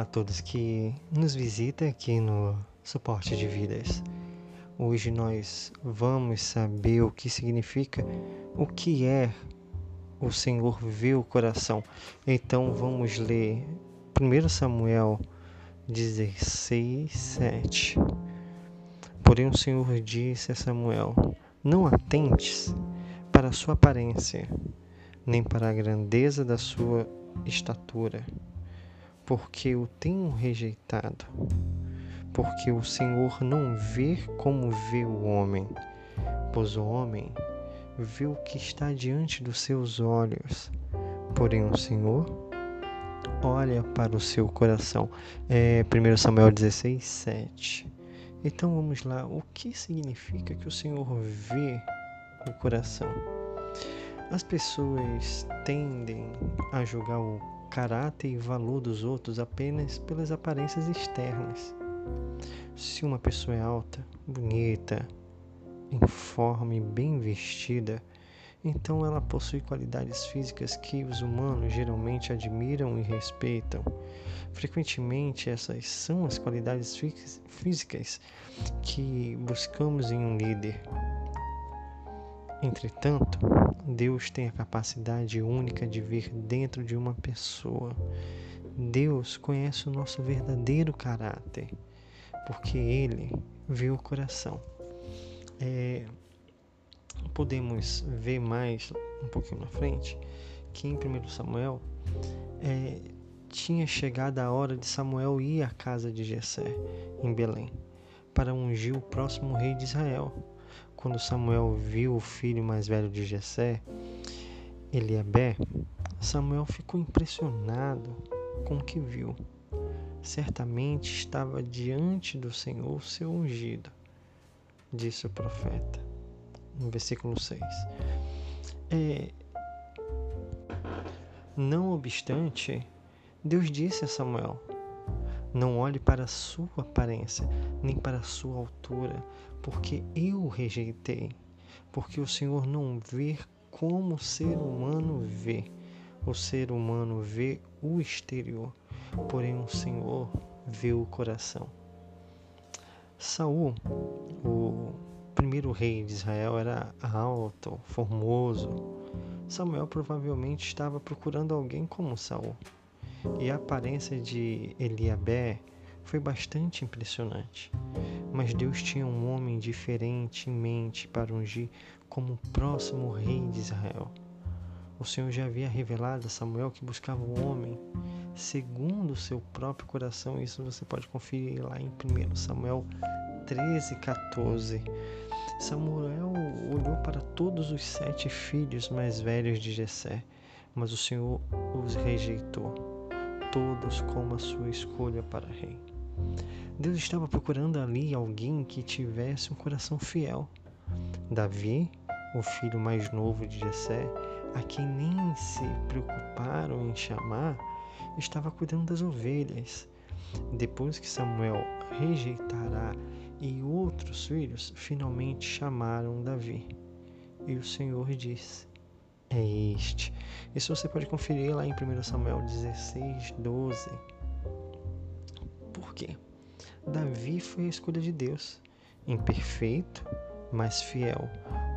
A todos que nos visitam aqui no Suporte de Vidas. Hoje nós vamos saber o que significa, o que é o Senhor vê o coração. Então vamos ler 1 Samuel 16, 7. Porém o Senhor disse a Samuel: Não atentes para a sua aparência, nem para a grandeza da sua estatura porque o tenho rejeitado. Porque o Senhor não vê como vê o homem, pois o homem vê o que está diante dos seus olhos, porém o Senhor olha para o seu coração. É 1 Samuel 16, 7. Então vamos lá, o que significa que o Senhor vê o coração? As pessoas tendem a julgar o caráter e valor dos outros apenas pelas aparências externas. Se uma pessoa é alta, bonita, informe, bem vestida, então ela possui qualidades físicas que os humanos geralmente admiram e respeitam. Frequentemente, essas são as qualidades físicas que buscamos em um líder. Entretanto, Deus tem a capacidade única de ver dentro de uma pessoa. Deus conhece o nosso verdadeiro caráter, porque Ele vê o coração. É, podemos ver mais um pouquinho na frente que em 1 Samuel é, tinha chegado a hora de Samuel ir à casa de Jessé em Belém para ungir o próximo rei de Israel. Quando Samuel viu o filho mais velho de Jessé, Eliabé, Samuel ficou impressionado com o que viu. Certamente estava diante do Senhor seu ungido, disse o profeta, no versículo 6. É, não obstante, Deus disse a Samuel: Não olhe para a sua aparência, nem para a sua altura, porque eu rejeitei. Porque o Senhor não vê como o ser humano vê. O ser humano vê o exterior, porém o Senhor vê o coração. Saul, o primeiro rei de Israel, era alto, formoso. Samuel provavelmente estava procurando alguém como Saul. E a aparência de Eliabé foi bastante impressionante. Mas Deus tinha um homem diferente em mente para ungir como o próximo rei de Israel. O Senhor já havia revelado a Samuel que buscava o homem segundo o seu próprio coração. Isso você pode conferir lá em 1 Samuel 13, 14. Samuel olhou para todos os sete filhos mais velhos de Jessé, mas o Senhor os rejeitou, todos como a sua escolha para rei. Deus estava procurando ali alguém que tivesse um coração fiel. Davi, o filho mais novo de Jessé, a quem nem se preocuparam em chamar, estava cuidando das ovelhas. Depois que Samuel rejeitará e outros filhos finalmente chamaram Davi. E o Senhor disse: É este. Isso você pode conferir lá em 1 Samuel 16, 12. Por quê? Davi foi a escolha de Deus, imperfeito, mas fiel,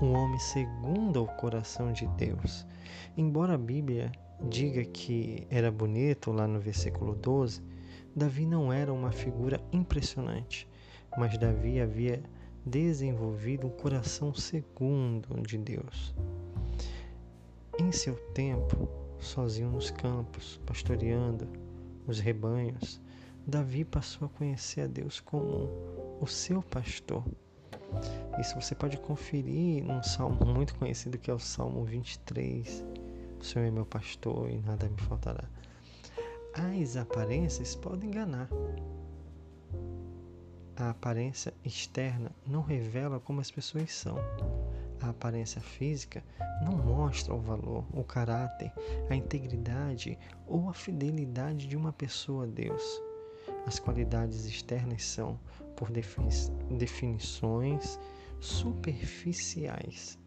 um homem segundo o coração de Deus. Embora a Bíblia diga que era bonito lá no versículo 12, Davi não era uma figura impressionante, mas Davi havia desenvolvido um coração segundo de Deus. Em seu tempo, sozinho nos campos, pastoreando os rebanhos, Davi passou a conhecer a Deus como o seu pastor. Isso você pode conferir num salmo muito conhecido que é o Salmo 23. O Senhor é meu pastor e nada me faltará. As aparências podem enganar. A aparência externa não revela como as pessoas são. A aparência física não mostra o valor, o caráter, a integridade ou a fidelidade de uma pessoa a Deus. As qualidades externas são, por definições, superficiais.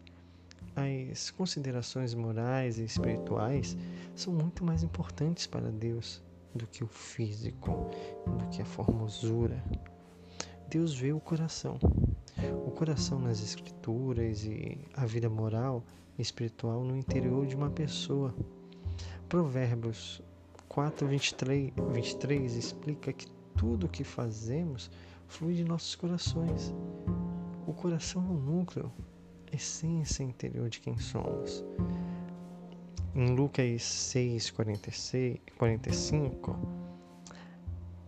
As considerações morais e espirituais são muito mais importantes para Deus. do que o físico, do que a formosura. Deus vê o coração. O coração nas escrituras e a vida moral e espiritual no interior de uma pessoa. Provérbios 4, 23, 23 explica que tudo o que fazemos flui de nossos corações. O coração é o núcleo, essência interior de quem somos. Em Lucas 6, 46, 45,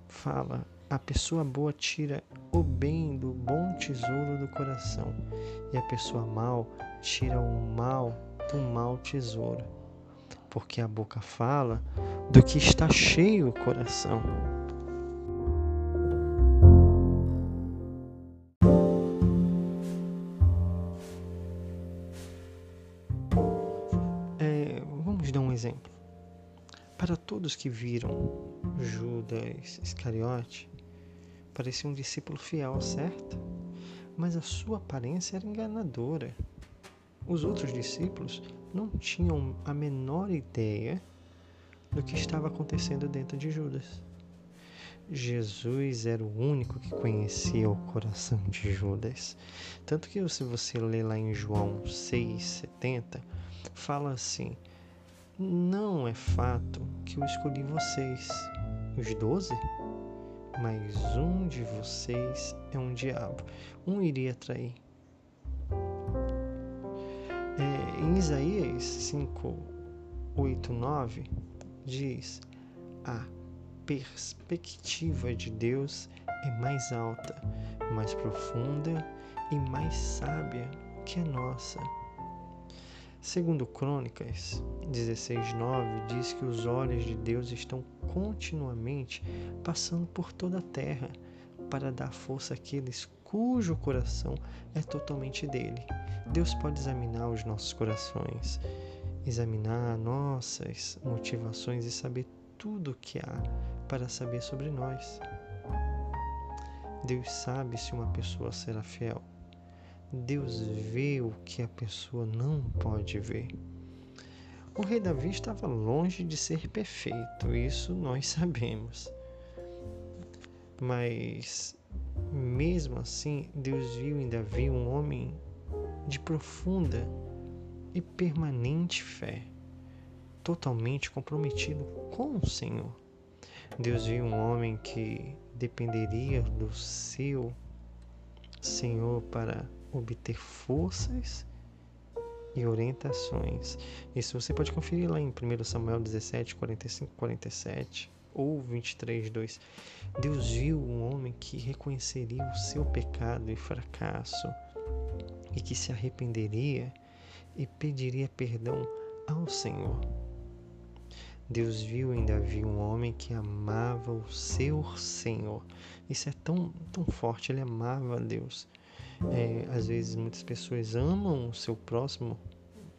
fala: A pessoa boa tira o bem do bom tesouro do coração, e a pessoa mal tira o mal do mau tesouro. Porque a boca fala do que está cheio o coração. exemplo, para todos que viram Judas Iscariote, parecia um discípulo fiel, certo? Mas a sua aparência era enganadora. Os outros discípulos não tinham a menor ideia do que estava acontecendo dentro de Judas. Jesus era o único que conhecia o coração de Judas. Tanto que se você ler lá em João 6,70, fala assim: não é fato que eu escolhi vocês, os doze, mas um de vocês é um diabo. Um iria trair. É, em Isaías 5, 8, 9, diz: A perspectiva de Deus é mais alta, mais profunda e mais sábia que a nossa. Segundo Crônicas 16:9 diz que os olhos de Deus estão continuamente passando por toda a terra para dar força àqueles cujo coração é totalmente dele. Deus pode examinar os nossos corações, examinar nossas motivações e saber tudo o que há para saber sobre nós. Deus sabe se uma pessoa será fiel Deus vê o que a pessoa não pode ver. O rei Davi estava longe de ser perfeito, isso nós sabemos. Mas, mesmo assim, Deus viu em Davi um homem de profunda e permanente fé, totalmente comprometido com o Senhor. Deus viu um homem que dependeria do seu Senhor para obter forças e orientações. Isso você pode conferir lá em 1 Samuel 17, 45, 47 ou 23, 2. Deus viu um homem que reconheceria o seu pecado e fracasso e que se arrependeria e pediria perdão ao Senhor. Deus viu em Davi um homem que amava o seu Senhor. Isso é tão, tão forte, ele amava Deus. É, às vezes muitas pessoas amam o seu próximo,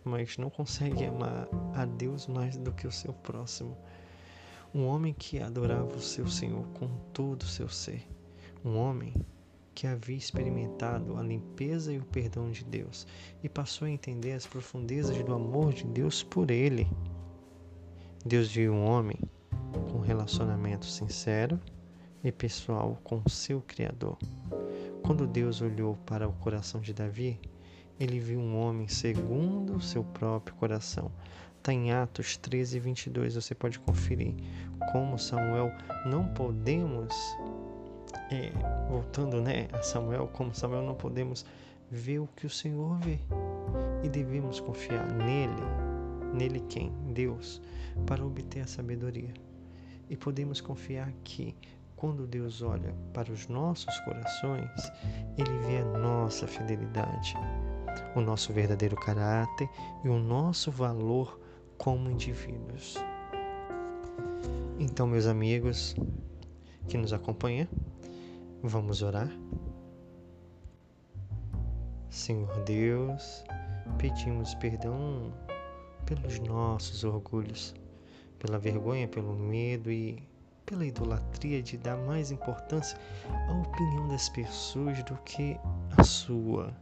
mas não conseguem amar a Deus mais do que o seu próximo. Um homem que adorava o seu Senhor com todo o seu ser. Um homem que havia experimentado a limpeza e o perdão de Deus e passou a entender as profundezas do amor de Deus por ele. Deus viu um homem com um relacionamento sincero e pessoal com seu Criador. Quando Deus olhou para o coração de Davi, ele viu um homem segundo o seu próprio coração. Está em Atos 13, 22, você pode conferir. Como Samuel, não podemos, é, voltando né, a Samuel, como Samuel, não podemos ver o que o Senhor vê. E devemos confiar nele, nele quem? Deus, para obter a sabedoria. E podemos confiar que quando Deus olha para os nossos corações, Ele vê a nossa fidelidade, o nosso verdadeiro caráter e o nosso valor como indivíduos. Então, meus amigos que nos acompanham, vamos orar? Senhor Deus, pedimos perdão pelos nossos orgulhos, pela vergonha, pelo medo e pela idolatria de dar mais importância à opinião das pessoas do que à sua.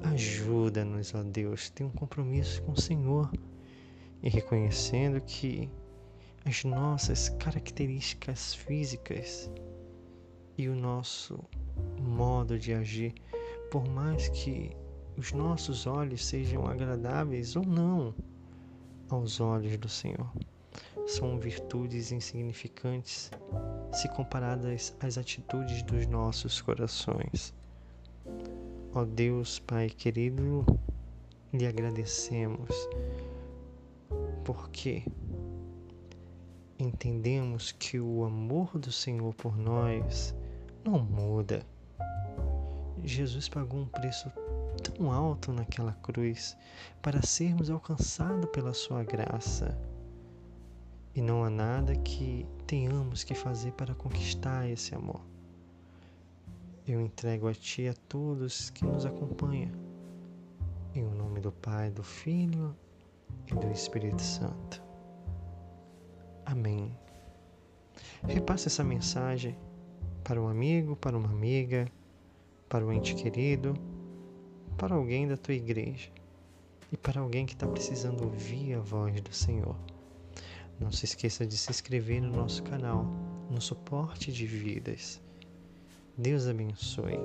Ajuda-nos, ó Deus, ter um compromisso com o Senhor e reconhecendo que as nossas características físicas e o nosso modo de agir, por mais que os nossos olhos sejam agradáveis ou não aos olhos do Senhor. São virtudes insignificantes se comparadas às atitudes dos nossos corações. Ó Deus, Pai querido, lhe agradecemos porque entendemos que o amor do Senhor por nós não muda. Jesus pagou um preço tão alto naquela cruz para sermos alcançados pela Sua graça. E não há nada que tenhamos que fazer para conquistar esse amor. Eu entrego a Ti a todos que nos acompanham. Em o nome do Pai, do Filho e do Espírito Santo. Amém. Repasse essa mensagem para um amigo, para uma amiga, para um ente querido, para alguém da tua igreja e para alguém que está precisando ouvir a voz do Senhor. Não se esqueça de se inscrever no nosso canal, no suporte de vidas. Deus abençoe.